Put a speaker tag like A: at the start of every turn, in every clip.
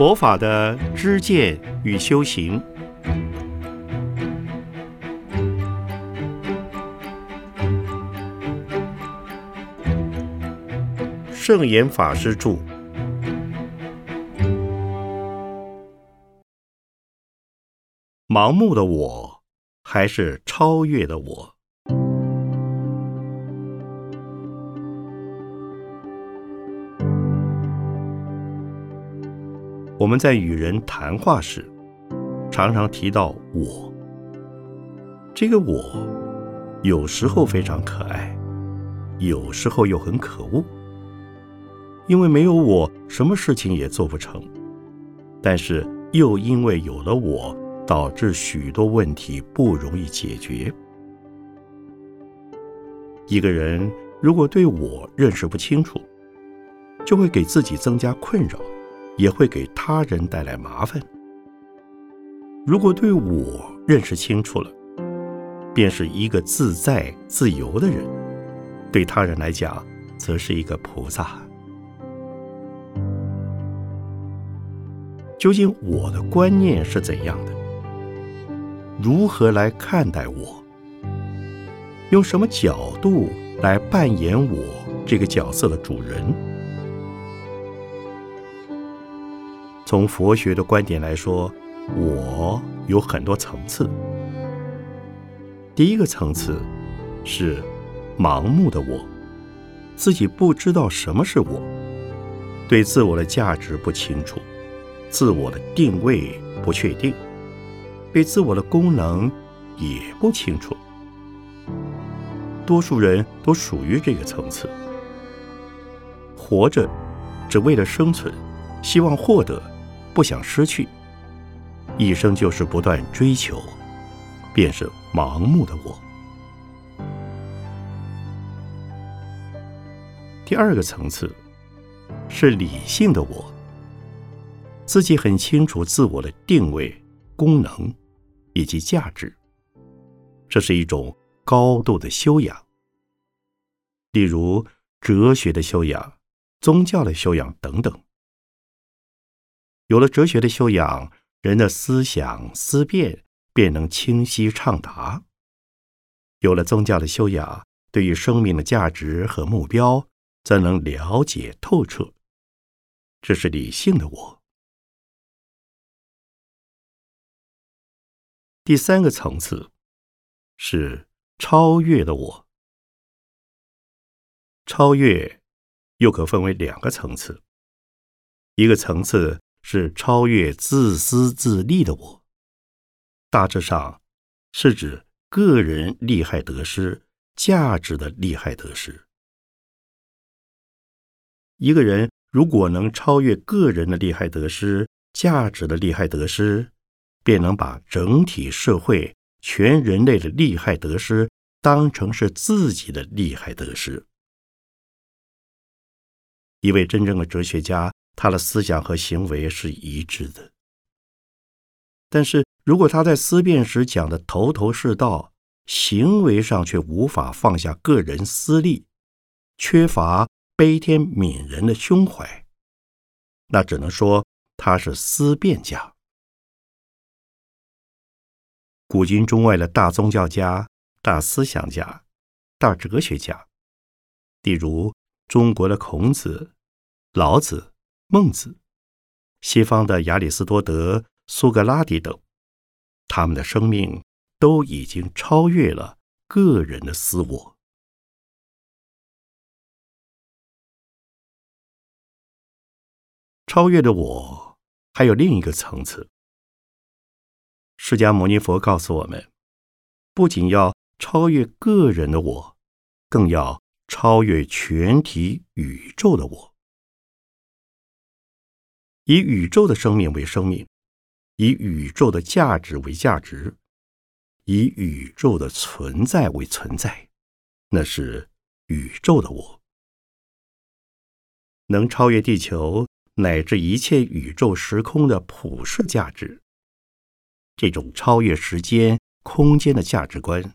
A: 佛法的知见与修行，圣严法师著。盲目的我，还是超越的我？我们在与人谈话时，常常提到“我”。这个“我”有时候非常可爱，有时候又很可恶。因为没有我，什么事情也做不成；但是又因为有了我，导致许多问题不容易解决。一个人如果对我认识不清楚，就会给自己增加困扰。也会给他人带来麻烦。如果对我认识清楚了，便是一个自在自由的人；对他人来讲，则是一个菩萨。究竟我的观念是怎样的？如何来看待我？用什么角度来扮演我这个角色的主人？从佛学的观点来说，我有很多层次。第一个层次是盲目的我，自己不知道什么是我，对自我的价值不清楚，自我的定位不确定，对自我的功能也不清楚。多数人都属于这个层次，活着只为了生存，希望获得。不想失去，一生就是不断追求，便是盲目的我。第二个层次是理性的我，自己很清楚自我的定位、功能以及价值，这是一种高度的修养，例如哲学的修养、宗教的修养等等。有了哲学的修养，人的思想思辨便能清晰畅达；有了宗教的修养，对于生命的价值和目标，则能了解透彻。这是理性的我。第三个层次是超越的我。超越又可分为两个层次，一个层次。是超越自私自利的我，大致上是指个人利害得失、价值的利害得失。一个人如果能超越个人的利害得失、价值的利害得失，便能把整体社会、全人类的利害得失当成是自己的利害得失。一位真正的哲学家。他的思想和行为是一致的，但是如果他在思辨时讲的头头是道，行为上却无法放下个人私利，缺乏悲天悯人的胸怀，那只能说他是思辨家。古今中外的大宗教家、大思想家、大哲学家，例如中国的孔子、老子。孟子、西方的亚里士多德、苏格拉底等，他们的生命都已经超越了个人的私我。超越的我还有另一个层次。释迦牟尼佛告诉我们，不仅要超越个人的我，更要超越全体宇宙的我。以宇宙的生命为生命，以宇宙的价值为价值，以宇宙的存在为存在，那是宇宙的我。能超越地球乃至一切宇宙时空的普世价值，这种超越时间空间的价值观，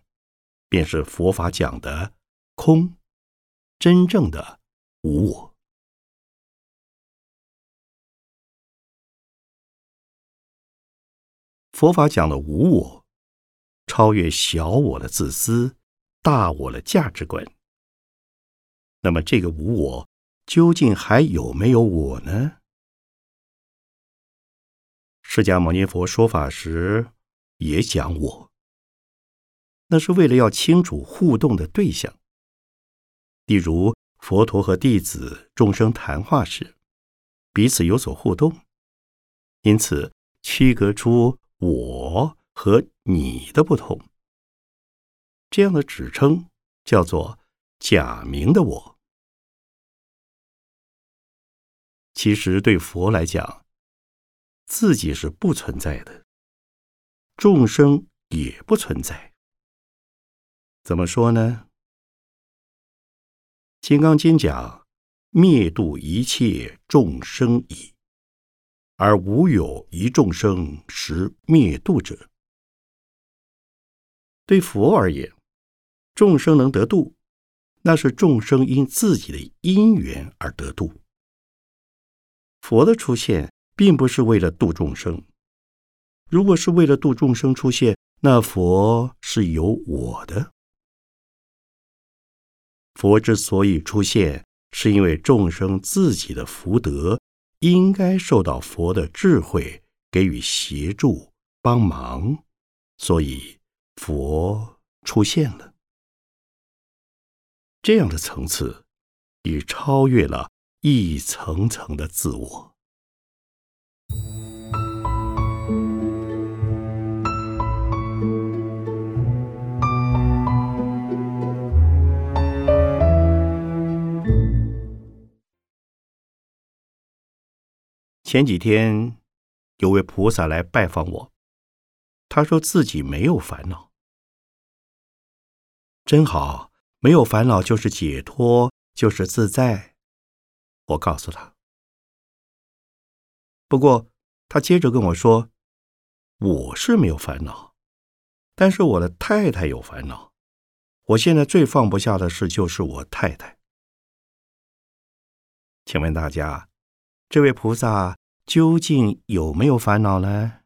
A: 便是佛法讲的空，真正的无我。佛法讲的无我，超越小我的自私、大我的价值观。那么，这个无我究竟还有没有我呢？释迦牟尼佛说法时也讲我，那是为了要清楚互动的对象。例如，佛陀和弟子众生谈话时，彼此有所互动，因此区隔出我和你的不同。这样的指称叫做假名的我。其实对佛来讲，自己是不存在的，众生也不存在。怎么说呢？《金刚经》讲：“灭度一切众生矣，而无有一众生实灭度者。”对佛而言，众生能得度，那是众生因自己的因缘而得度。佛的出现。并不是为了度众生。如果是为了度众生出现，那佛是有我的。佛之所以出现，是因为众生自己的福德应该受到佛的智慧给予协助帮忙，所以佛出现了。这样的层次，已超越了一层层的自我。前几天，有位菩萨来拜访我，他说自己没有烦恼，真好，没有烦恼就是解脱，就是自在。我告诉他，不过他接着跟我说，我是没有烦恼，但是我的太太有烦恼。我现在最放不下的事就是我太太。请问大家，这位菩萨？究竟有没有烦恼呢？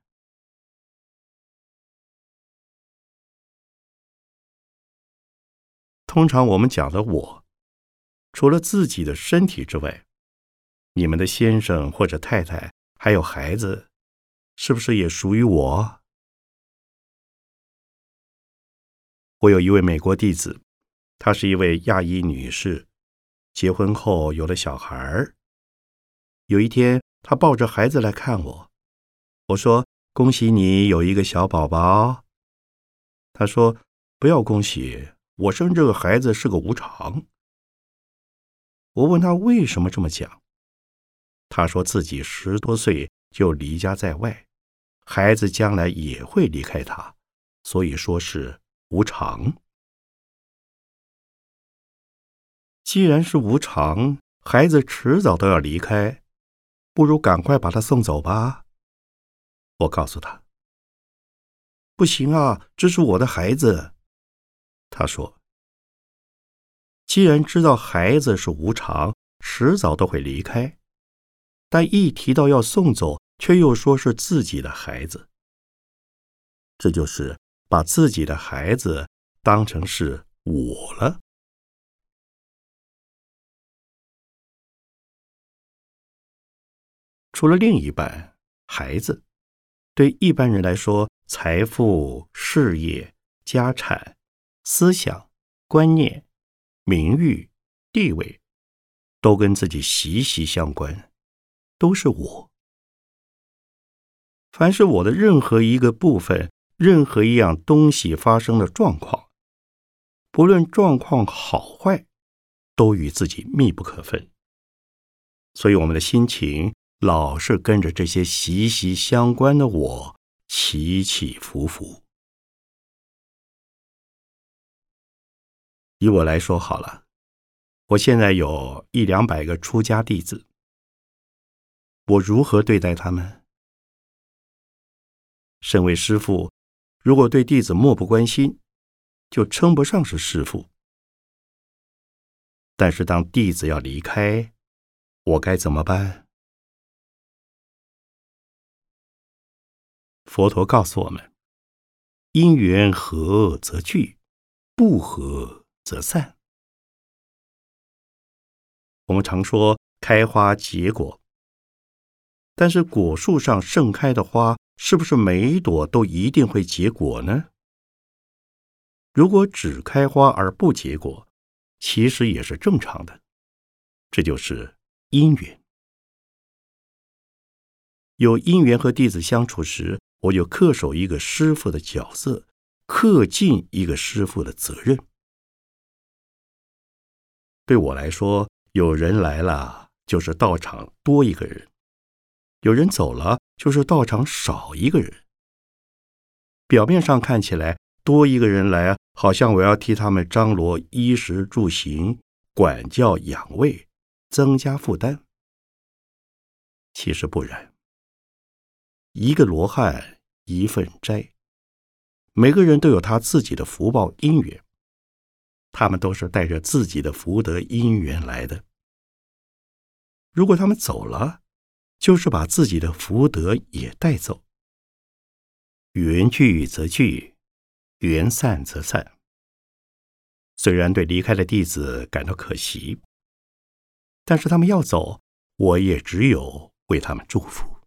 A: 通常我们讲的“我”，除了自己的身体之外，你们的先生或者太太还有孩子，是不是也属于我？我有一位美国弟子，她是一位亚裔女士，结婚后有了小孩儿。有一天。他抱着孩子来看我，我说：“恭喜你有一个小宝宝。”他说：“不要恭喜，我生这个孩子是个无常。”我问他为什么这么讲，他说自己十多岁就离家在外，孩子将来也会离开他，所以说是无常。既然是无常，孩子迟早都要离开。不如赶快把他送走吧。我告诉他：“不行啊，这是我的孩子。”他说：“既然知道孩子是无常，迟早都会离开，但一提到要送走，却又说是自己的孩子，这就是把自己的孩子当成是我了。”除了另一半，孩子，对一般人来说，财富、事业、家产、思想、观念、名誉、地位，都跟自己息息相关，都是我。凡是我的任何一个部分，任何一样东西发生的状况，不论状况好坏，都与自己密不可分。所以，我们的心情。老是跟着这些息息相关的我起起伏伏。以我来说好了，我现在有一两百个出家弟子，我如何对待他们？身为师父，如果对弟子漠不关心，就称不上是师父。但是当弟子要离开，我该怎么办？佛陀告诉我们：因缘合则聚，不合则散。我们常说开花结果，但是果树上盛开的花，是不是每一朵都一定会结果呢？如果只开花而不结果，其实也是正常的。这就是因缘。有因缘和弟子相处时，我就恪守一个师傅的角色，恪尽一个师傅的责任。对我来说，有人来了就是道场多一个人，有人走了就是道场少一个人。表面上看起来多一个人来，好像我要替他们张罗衣食住行、管教养卫，增加负担。其实不然，一个罗汉一份斋，每个人都有他自己的福报因缘，他们都是带着自己的福德因缘来的。如果他们走了，就是把自己的福德也带走。缘聚则聚，缘散则散。虽然对离开的弟子感到可惜，但是他们要走，我也只有为他们祝福。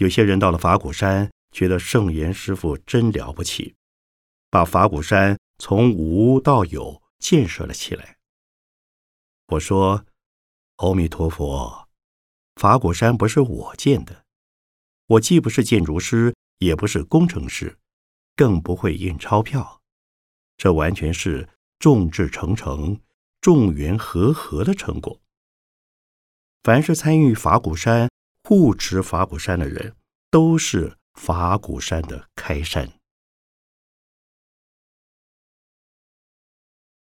A: 有些人到了法鼓山，觉得圣严师傅真了不起，把法鼓山从无到有。建设了起来。我说：“阿弥陀佛，法鼓山不是我建的，我既不是建筑师，也不是工程师，更不会印钞票。这完全是众志成城、众缘和合的成果。凡是参与法鼓山、护持法鼓山的人，都是法鼓山的开山。”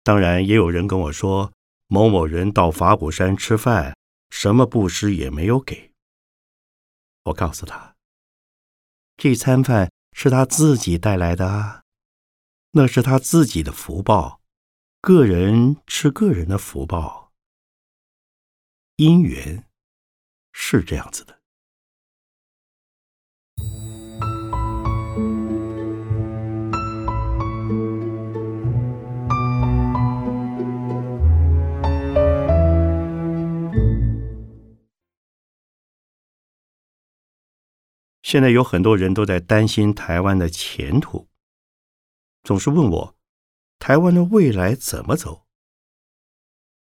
A: 当然，也有人跟我说，某某人到法鼓山吃饭，什么布施也没有给。我告诉他，这餐饭是他自己带来的啊，那是他自己的福报，个人吃个人的福报，因缘是这样子的。现在有很多人都在担心台湾的前途，总是问我台湾的未来怎么走。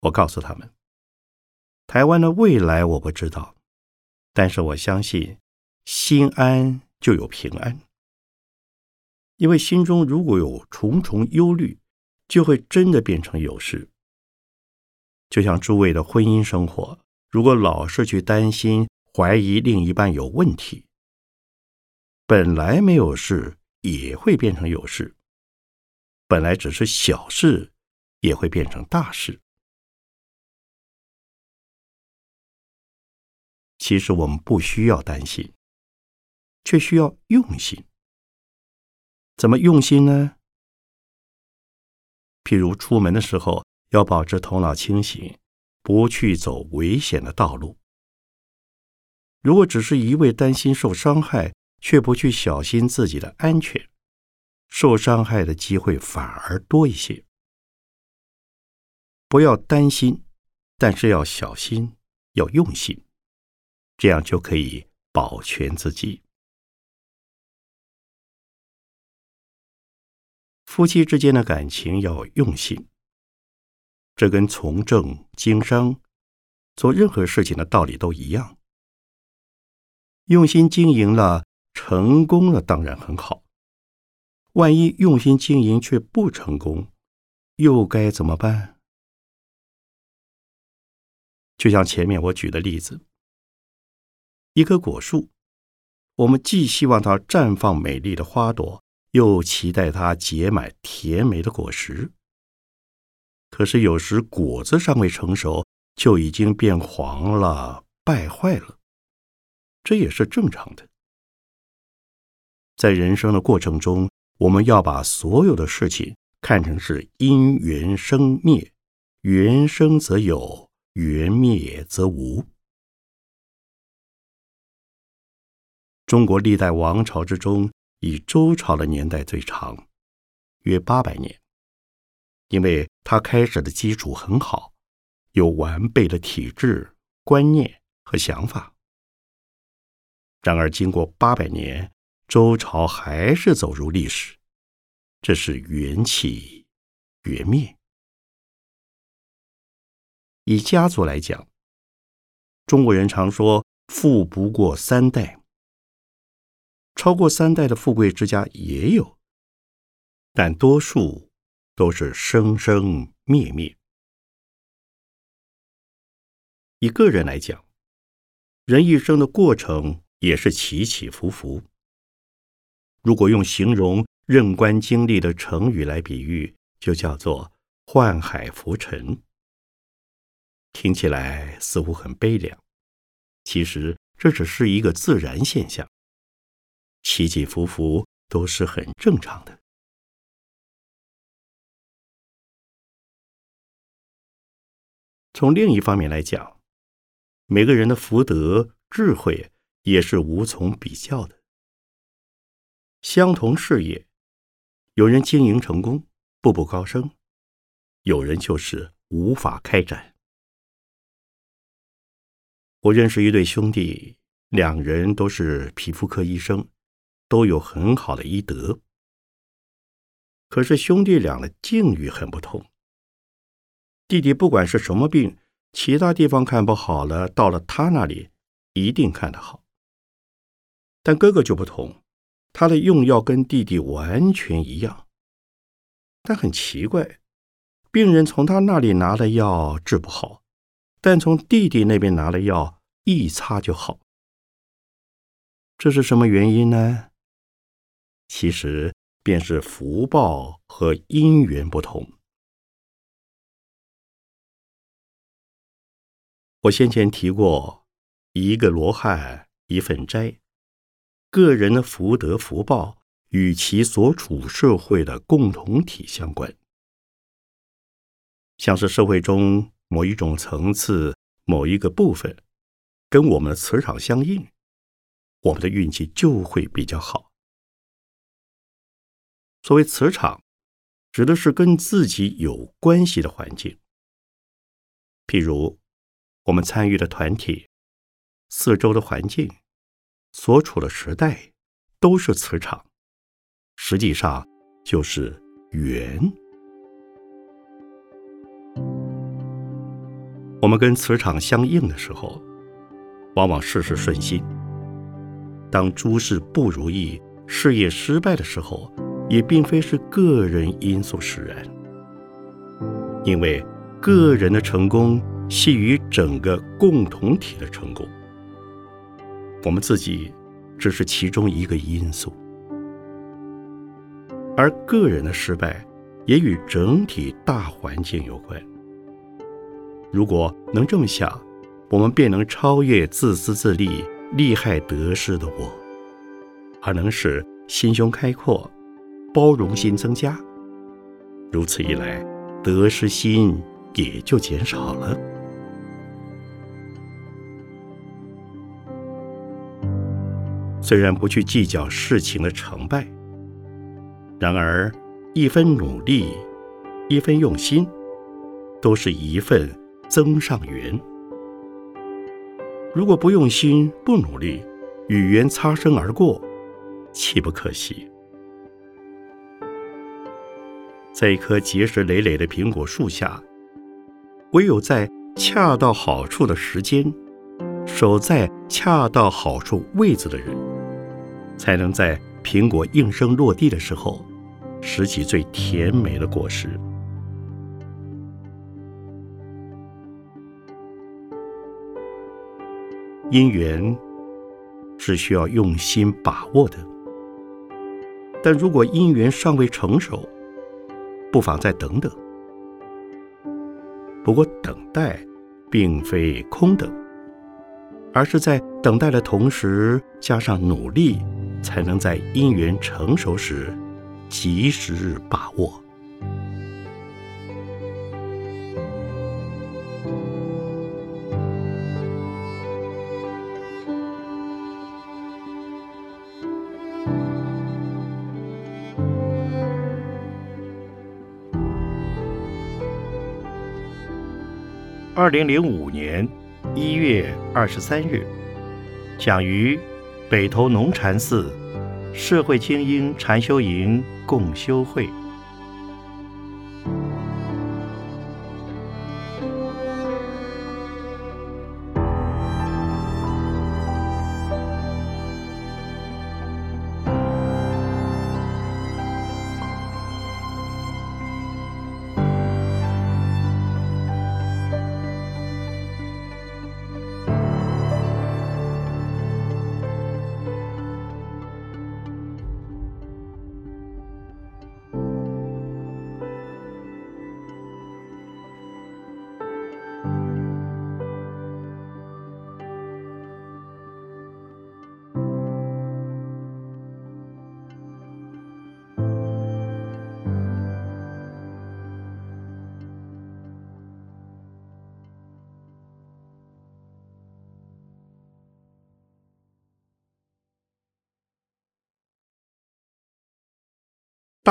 A: 我告诉他们，台湾的未来我不知道，但是我相信心安就有平安，因为心中如果有重重忧虑，就会真的变成有事。就像诸位的婚姻生活，如果老是去担心、怀疑另一半有问题。本来没有事，也会变成有事；本来只是小事，也会变成大事。其实我们不需要担心，却需要用心。怎么用心呢？譬如出门的时候，要保持头脑清醒，不去走危险的道路。如果只是一味担心受伤害，却不去小心自己的安全，受伤害的机会反而多一些。不要担心，但是要小心，要用心，这样就可以保全自己。夫妻之间的感情要用心，这跟从政、经商、做任何事情的道理都一样。用心经营了。成功了当然很好，万一用心经营却不成功，又该怎么办？就像前面我举的例子，一棵果树，我们既希望它绽放美丽的花朵，又期待它结满甜美的果实。可是有时果子尚未成熟，就已经变黄了、败坏了，这也是正常的。在人生的过程中，我们要把所有的事情看成是因缘生灭，缘生则有，缘灭则无。中国历代王朝之中，以周朝的年代最长，约八百年。因为它开始的基础很好，有完备的体制、观念和想法。然而，经过八百年，周朝还是走入历史，这是缘起缘灭。以家族来讲，中国人常说“富不过三代”，超过三代的富贵之家也有，但多数都是生生灭灭。以个人来讲，人一生的过程也是起起伏伏。如果用形容任官经历的成语来比喻，就叫做“宦海浮沉”。听起来似乎很悲凉，其实这只是一个自然现象，起起伏伏都是很正常的。从另一方面来讲，每个人的福德、智慧也是无从比较的。相同事业，有人经营成功，步步高升；有人就是无法开展。我认识一对兄弟，两人都是皮肤科医生，都有很好的医德。可是兄弟俩的境遇很不同。弟弟不管是什么病，其他地方看不好了，到了他那里一定看得好。但哥哥就不同，他的用药跟弟弟完全一样。但很奇怪，病人从他那里拿的药治不好。但从弟弟那边拿了药，一擦就好。这是什么原因呢？其实便是福报和因缘不同。我先前提过，一个罗汉一份斋，个人的福德福报与其所处社会的共同体相关，像是社会中。某一种层次，某一个部分，跟我们的磁场相应，我们的运气就会比较好。所谓磁场，指的是跟自己有关系的环境，譬如我们参与的团体、四周的环境、所处的时代，都是磁场，实际上就是缘。我们跟磁场相应的时候，往往事事顺心；当诸事不如意、事业失败的时候，也并非是个人因素使然，因为个人的成功系于整个共同体的成功，我们自己只是其中一个因素，而个人的失败也与整体大环境有关。如果能这么想，我们便能超越自私自利、利害得失的我，而能使心胸开阔、包容心增加。如此一来，得失心也就减少了。虽然不去计较事情的成败，然而一分努力、一分用心，都是一份。增上缘。如果不用心、不努力，与缘擦身而过，岂不可惜？在一棵结实累累的苹果树下，唯有在恰到好处的时间，守在恰到好处位置的人，才能在苹果应声落地的时候，拾起最甜美的果实。姻缘是需要用心把握的，但如果姻缘尚未成熟，不妨再等等。不过，等待并非空等，而是在等待的同时加上努力，才能在姻缘成熟时及时把握。二零零五年一月二十三日，讲于北投农禅寺社会精英禅修营共修会。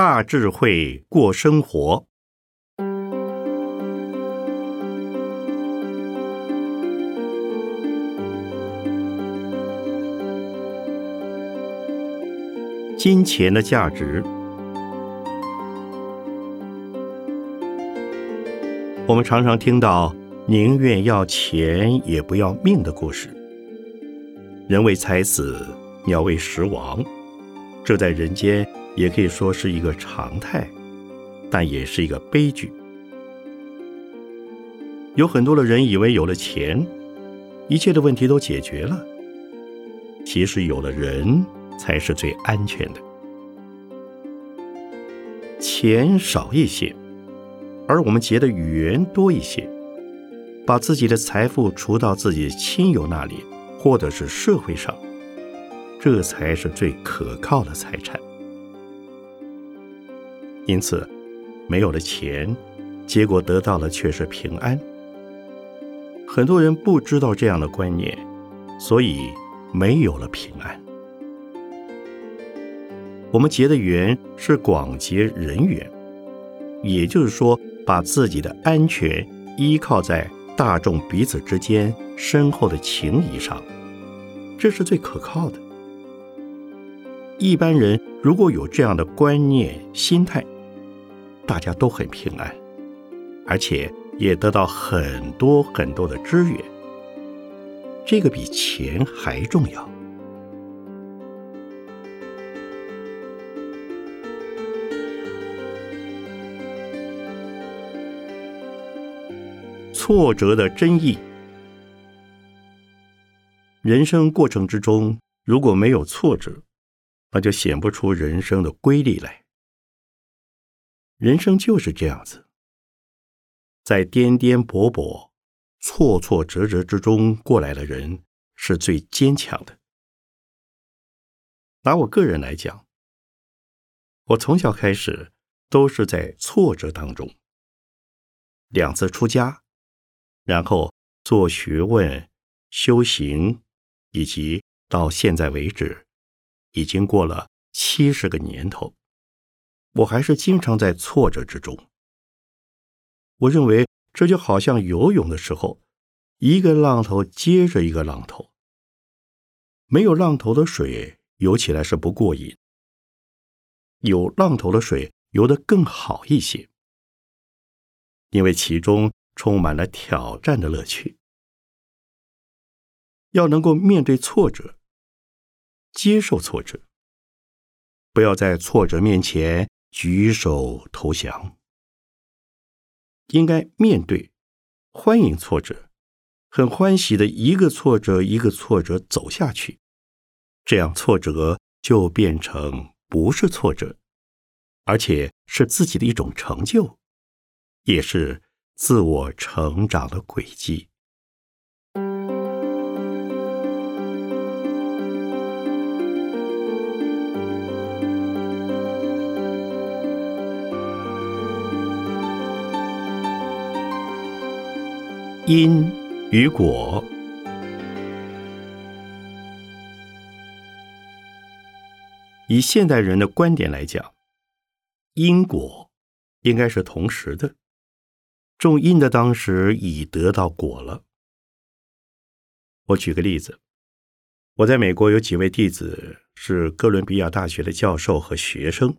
A: 大智慧过生活。金钱的价值，我们常常听到“宁愿要钱也不要命”的故事。人为财死，鸟为食亡，这在人间。也可以说是一个常态，但也是一个悲剧。有很多的人以为有了钱，一切的问题都解决了。其实有了人才是最安全的。钱少一些，而我们结的缘多一些，把自己的财富除到自己亲友那里，或者是社会上，这才是最可靠的财产。因此，没有了钱，结果得到的却是平安。很多人不知道这样的观念，所以没有了平安。我们结的缘是广结人缘，也就是说，把自己的安全依靠在大众彼此之间深厚的情谊上，这是最可靠的。一般人如果有这样的观念心态，大家都很平安，而且也得到很多很多的支援，这个比钱还重要。挫折的真意，人生过程之中如果没有挫折，那就显不出人生的规律来。人生就是这样子，在颠颠簸簸、挫挫折折之中过来的人是最坚强的。拿我个人来讲，我从小开始都是在挫折当中，两次出家，然后做学问、修行，以及到现在为止，已经过了七十个年头。我还是经常在挫折之中。我认为这就好像游泳的时候，一个浪头接着一个浪头，没有浪头的水游起来是不过瘾，有浪头的水游得更好一些，因为其中充满了挑战的乐趣。要能够面对挫折，接受挫折，不要在挫折面前。举手投降，应该面对、欢迎挫折，很欢喜的一个挫折一个挫折走下去，这样挫折就变成不是挫折，而且是自己的一种成就，也是自我成长的轨迹。因与果，以现代人的观点来讲，因果应该是同时的，种因的当时已得到果了。我举个例子，我在美国有几位弟子是哥伦比亚大学的教授和学生，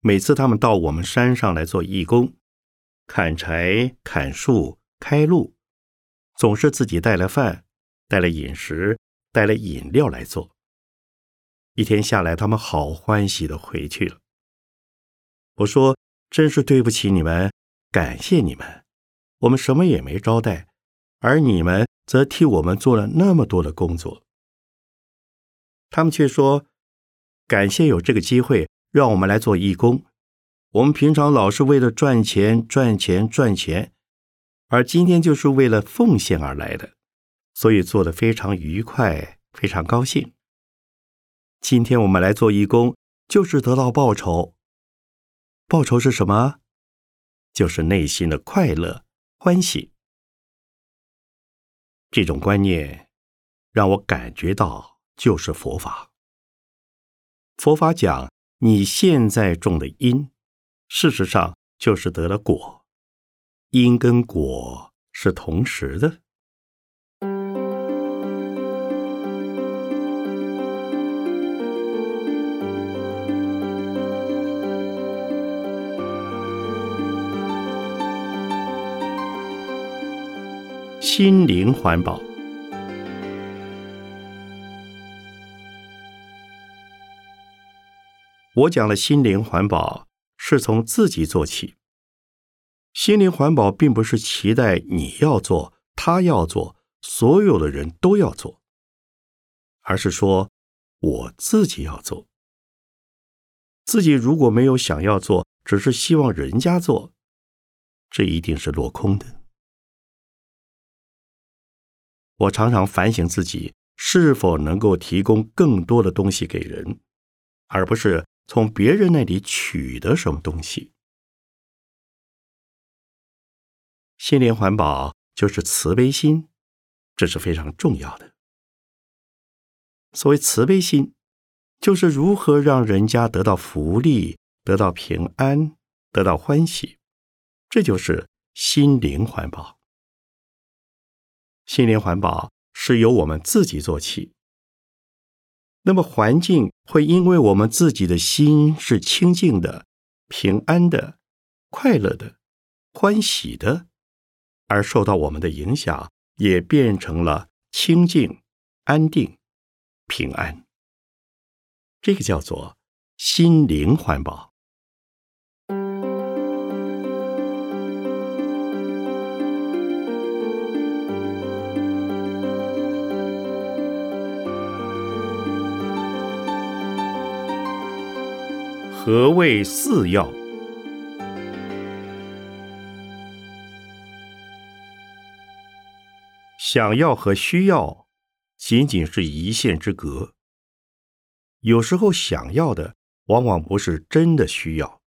A: 每次他们到我们山上来做义工，砍柴、砍树、开路，总是自己带了饭、带了饮食、带了饮料来做。一天下来，他们好欢喜的回去了。我说：“真是对不起你们，感谢你们，我们什么也没招待，而你们则替我们做了那么多的工作。”他们却说：“感谢有这个机会，让我们来做义工。我们平常老是为了赚钱、赚钱、赚钱，而今天就是为了奉献而来的，所以做的非常愉快，非常高兴。今天我们来做义工，就是得到报酬。”报酬是什么？就是内心的快乐、欢喜。这种观念让我感觉到，就是佛法。佛法讲，你现在种的因，事实上就是得了果，因跟果是同时的。心灵环保，我讲了心灵环保是从自己做起。心灵环保并不是期待你要做，他要做，所有的人都要做，而是说我自己要做。自己如果没有想要做，只是希望人家做，这一定是落空的。我常常反省自己是否能够提供更多的东西给人，而不是从别人那里取得什么东西。心灵环保就是慈悲心，这是非常重要的。所谓慈悲心，就是如何让人家得到福利、得到平安、得到欢喜，这就是心灵环保。心灵环保是由我们自己做起，那么环境会因为我们自己的心是清净的、平安的、快乐的、欢喜的，而受到我们的影响，也变成了清净、安定、平安。这个叫做心灵环保。何谓四要？想要和需要仅仅是一线之隔。有时候想要的往往不是真的需要。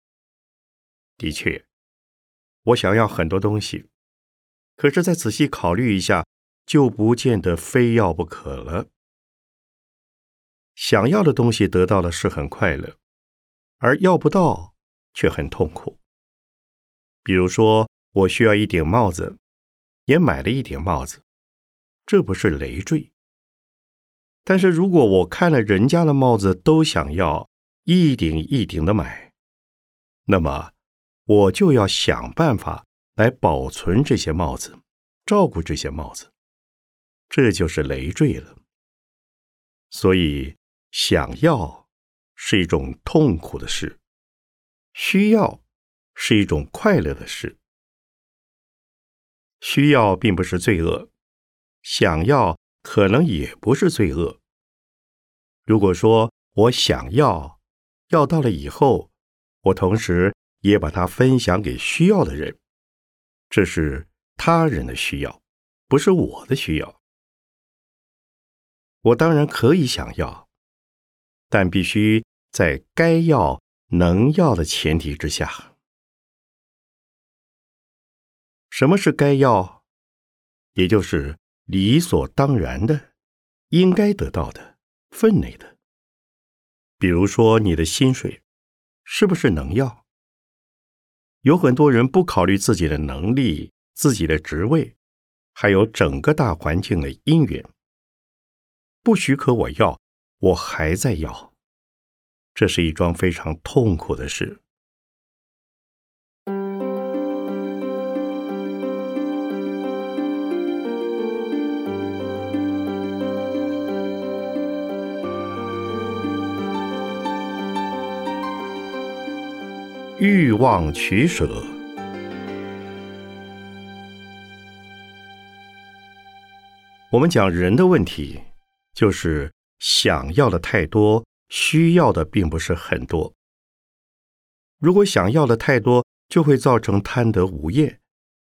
A: 的确，我想要很多东西，可是再仔细考虑一下，就不见得非要不可了。想要的东西得到了是很快乐。而要不到，却很痛苦。比如说，我需要一顶帽子，也买了一顶帽子，这不是累赘。但是如果我看了人家的帽子都想要一顶一顶的买，那么我就要想办法来保存这些帽子，照顾这些帽子，这就是累赘了。所以想要。是一种痛苦的事，需要是一种快乐的事。需要并不是罪恶，想要可能也不是罪恶。如果说我想要，要到了以后，我同时也把它分享给需要的人，这是他人的需要，不是我的需要。我当然可以想要，但必须。在该要能要的前提之下，什么是该要？也就是理所当然的、应该得到的、分内的。比如说，你的薪水是不是能要？有很多人不考虑自己的能力、自己的职位，还有整个大环境的因缘，不许可我要，我还在要，这是一桩非常痛苦的事。欲望取舍，我们讲人的问题，就是想要的太多，需要的并不是很多。如果想要的太多，就会造成贪得无厌，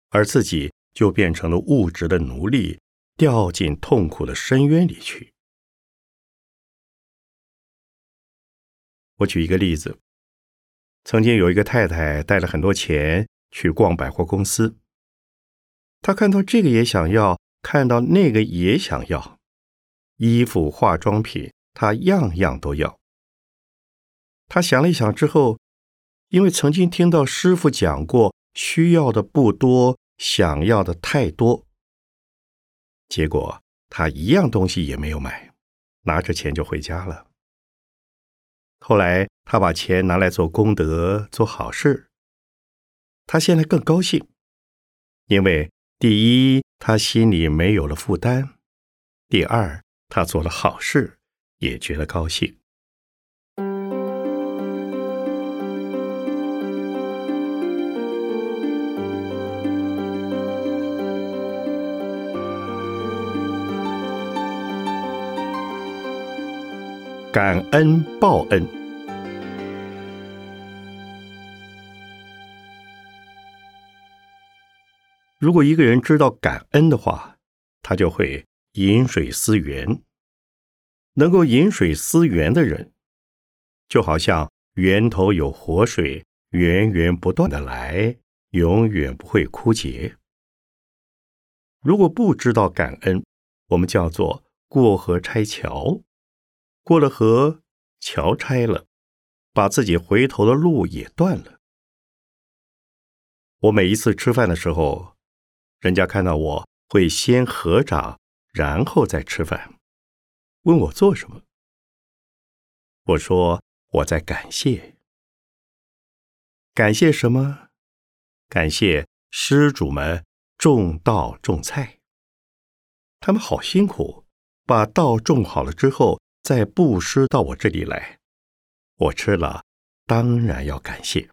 A: 而自己就变成了物质的奴隶，掉进痛苦的深渊里去。我举一个例子。曾经有一个太太带了很多钱去逛百货公司，她看到这个也想要，看到那个也想要，衣服、化妆品，她样样都要。她想了一想之后，因为曾经听到师傅讲过，需要的不多，想要的太多，结果她一样东西也没有买，拿着钱就回家了。后来，他把钱拿来做功德、做好事。他现在更高兴，因为第一，他心里没有了负担；第二，他做了好事，也觉得高兴。感恩报恩。如果一个人知道感恩的话，他就会饮水思源。能够饮水思源的人，就好像源头有活水，源源不断的来，永远不会枯竭。如果不知道感恩，我们叫做过河拆桥，过了河，桥拆了，把自己回头的路也断了。我每一次吃饭的时候。人家看到我会先合掌，然后再吃饭，问我做什么。我说我在感谢，感谢什么？感谢施主们种稻种菜，他们好辛苦，把稻种好了之后再布施到我这里来，我吃了当然要感谢。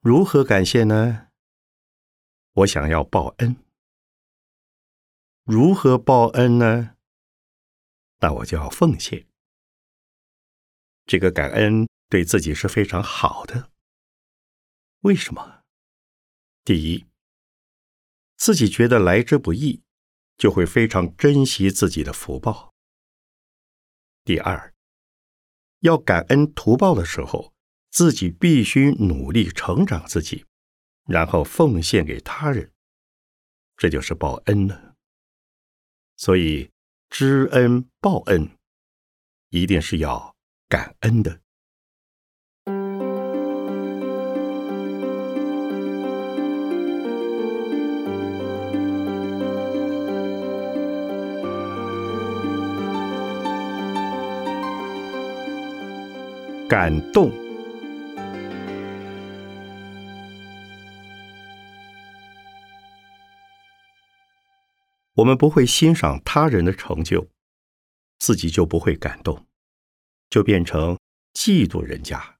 A: 如何感谢呢？我想要报恩，如何报恩呢？那我就要奉献。这个感恩对自己是非常好的。为什么？第一，自己觉得来之不易，就会非常珍惜自己的福报。第二，要感恩图报的时候，自己必须努力成长自己。然后奉献给他人，这就是报恩了。所以知恩报恩，一定是要感恩的。感动。我们不会欣赏他人的成就，自己就不会感动，就变成嫉妒人家。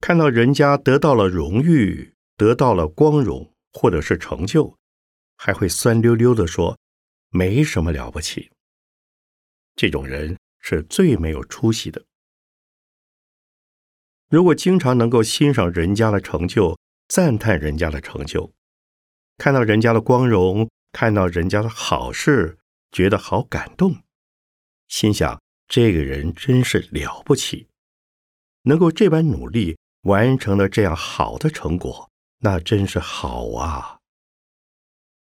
A: 看到人家得到了荣誉，得到了光荣，或者是成就，还会酸溜溜的说：“没什么了不起。”这种人是最没有出息的。如果经常能够欣赏人家的成就，赞叹人家的成就，看到人家的光荣。看到人家的好事，觉得好感动，心想这个人真是了不起，能够这般努力完成了这样好的成果，那真是好啊！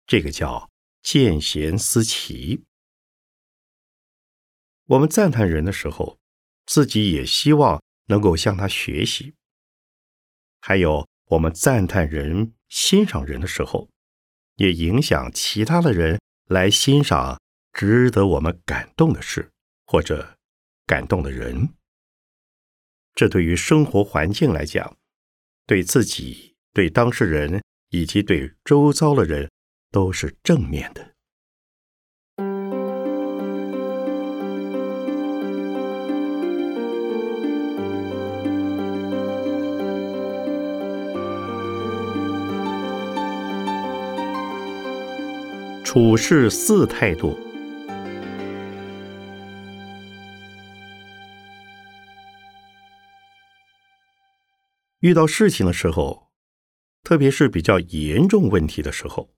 A: 这个叫见贤思齐。我们赞叹人的时候，自己也希望能够向他学习，还有我们赞叹人、欣赏人的时候，也影响其他的人来欣赏值得我们感动的事或者感动的人。这对于生活环境来讲，对自己、对当事人以及对周遭的人都是正面的。处事四态度。遇到事情的时候，特别是比较严重问题的时候，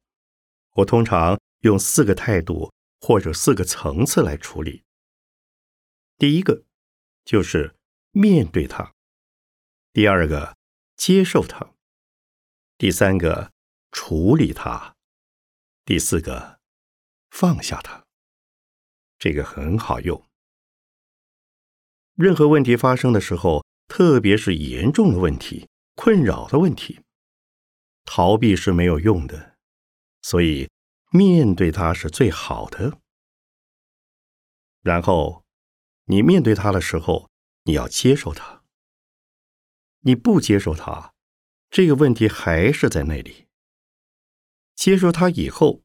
A: 我通常用四个态度或者四个层次来处理。第一个就是面对它，第二个接受它，第三个处理它。第四个，放下它，这个很好用。任何问题发生的时候，特别是严重的问题、困扰的问题，逃避是没有用的，所以面对它是最好的。然后，你面对它的时候，你要接受它。你不接受它，这个问题还是在那里。接受它以后，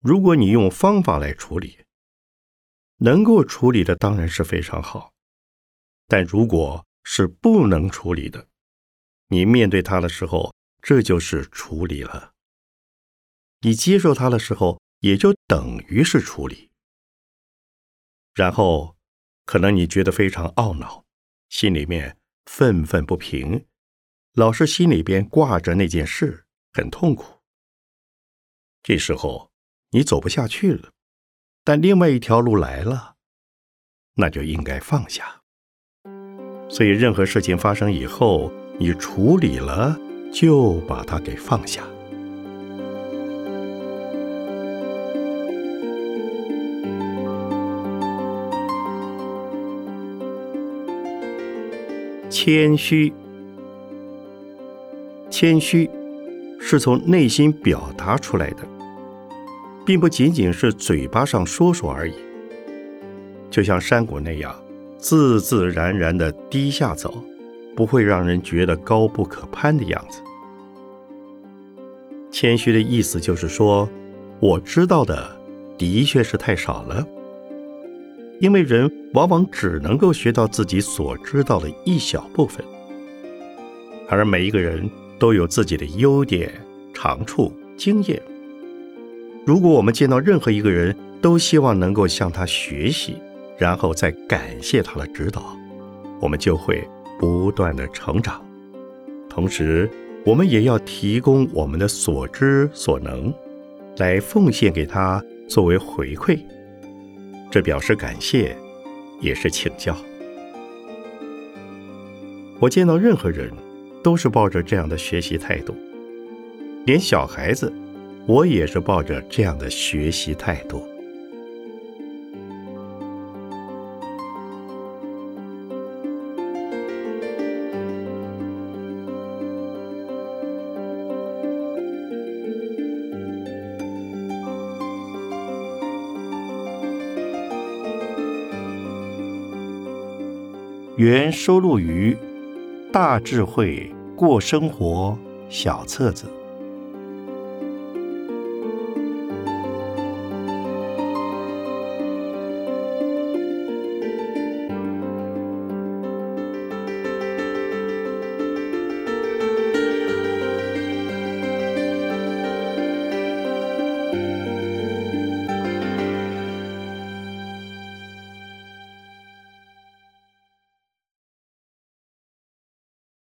A: 如果你用方法来处理，能够处理的当然是非常好。但如果是不能处理的，你面对它的时候，这就是处理了。你接受它的时候，也就等于是处理。然后，可能你觉得非常懊恼，心里面愤愤不平，老是心里边挂着那件事，很痛苦。这时候你走不下去了，但另外一条路来了，那就应该放下。所以任何事情发生以后，你处理了，就把它给放下。谦虚，谦虚。是从内心表达出来的，并不仅仅是嘴巴上说说而已。就像山谷那样，自自然然的低下走，不会让人觉得高不可攀的样子。谦虚的意思就是说，我知道的的确是太少了，因为人往往只能够学到自己所知道的一小部分，而每一个人。都有自己的优点、长处、经验。如果我们见到任何一个人，都希望能够向他学习，然后再感谢他的指导，我们就会不断的成长。同时，我们也要提供我们的所知所能，来奉献给他作为回馈。这表示感谢，也是请教。我见到任何人。都是抱着这样的学习态度，连小孩子，我也是抱着这样的学习态度。原收录于。大智慧过生活小册子。